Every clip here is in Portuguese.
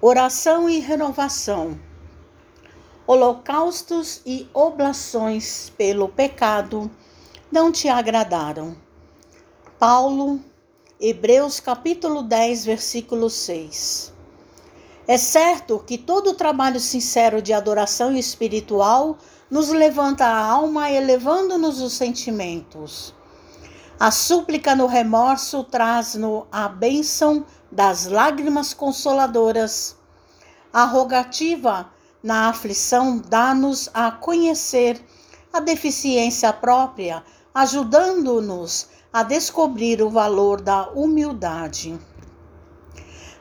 Oração e renovação. Holocaustos e oblações pelo pecado não te agradaram. Paulo, Hebreus capítulo 10, versículo 6. É certo que todo trabalho sincero de adoração espiritual nos levanta a alma, elevando-nos os sentimentos. A súplica no remorso traz-nos a bênção das lágrimas consoladoras. A rogativa na aflição dá-nos a conhecer a deficiência própria, ajudando-nos a descobrir o valor da humildade.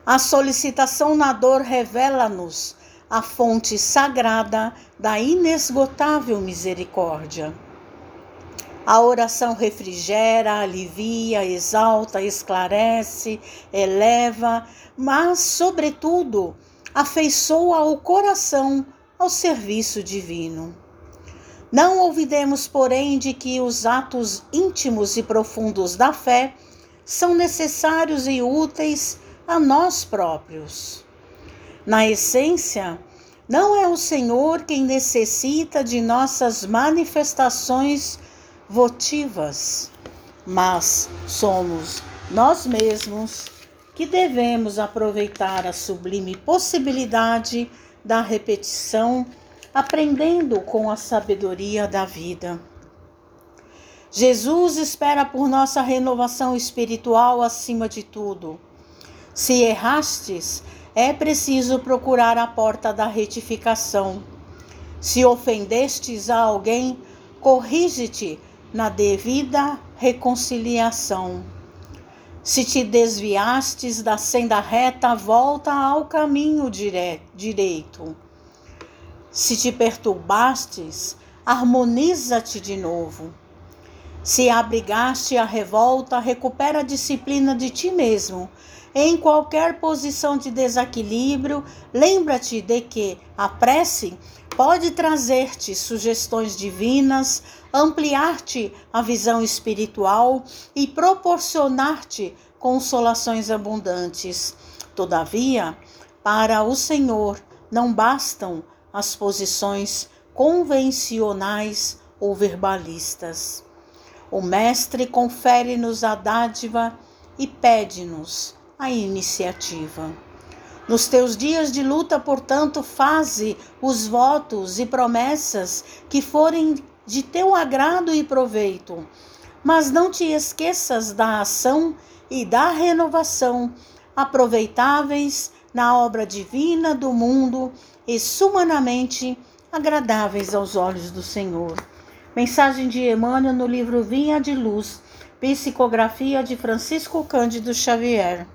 A solicitação na dor revela-nos a fonte sagrada da inesgotável misericórdia. A oração refrigera, alivia, exalta, esclarece, eleva, mas, sobretudo, afeiçoa o coração ao serviço divino. Não olvidemos, porém, de que os atos íntimos e profundos da fé são necessários e úteis a nós próprios. Na essência, não é o Senhor quem necessita de nossas manifestações votivas, mas somos nós mesmos que devemos aproveitar a sublime possibilidade da repetição, aprendendo com a sabedoria da vida. Jesus espera por nossa renovação espiritual acima de tudo. Se errastes, é preciso procurar a porta da retificação. Se ofendestes a alguém, corrige-te na devida reconciliação. Se te desviastes da senda reta, volta ao caminho dire direito. Se te perturbastes, harmoniza-te de novo. Se abrigaste a revolta, recupera a disciplina de ti mesmo. Em qualquer posição de desequilíbrio, lembra-te de que a prece pode trazer-te sugestões divinas, ampliar-te a visão espiritual e proporcionar-te consolações abundantes. Todavia, para o Senhor não bastam as posições convencionais ou verbalistas. O Mestre confere-nos a dádiva e pede-nos a iniciativa. Nos teus dias de luta, portanto, faze os votos e promessas que forem de teu agrado e proveito. Mas não te esqueças da ação e da renovação, aproveitáveis na obra divina do mundo e sumanamente agradáveis aos olhos do Senhor. Mensagem de Emmanuel no livro Vinha de Luz, psicografia de Francisco Cândido Xavier.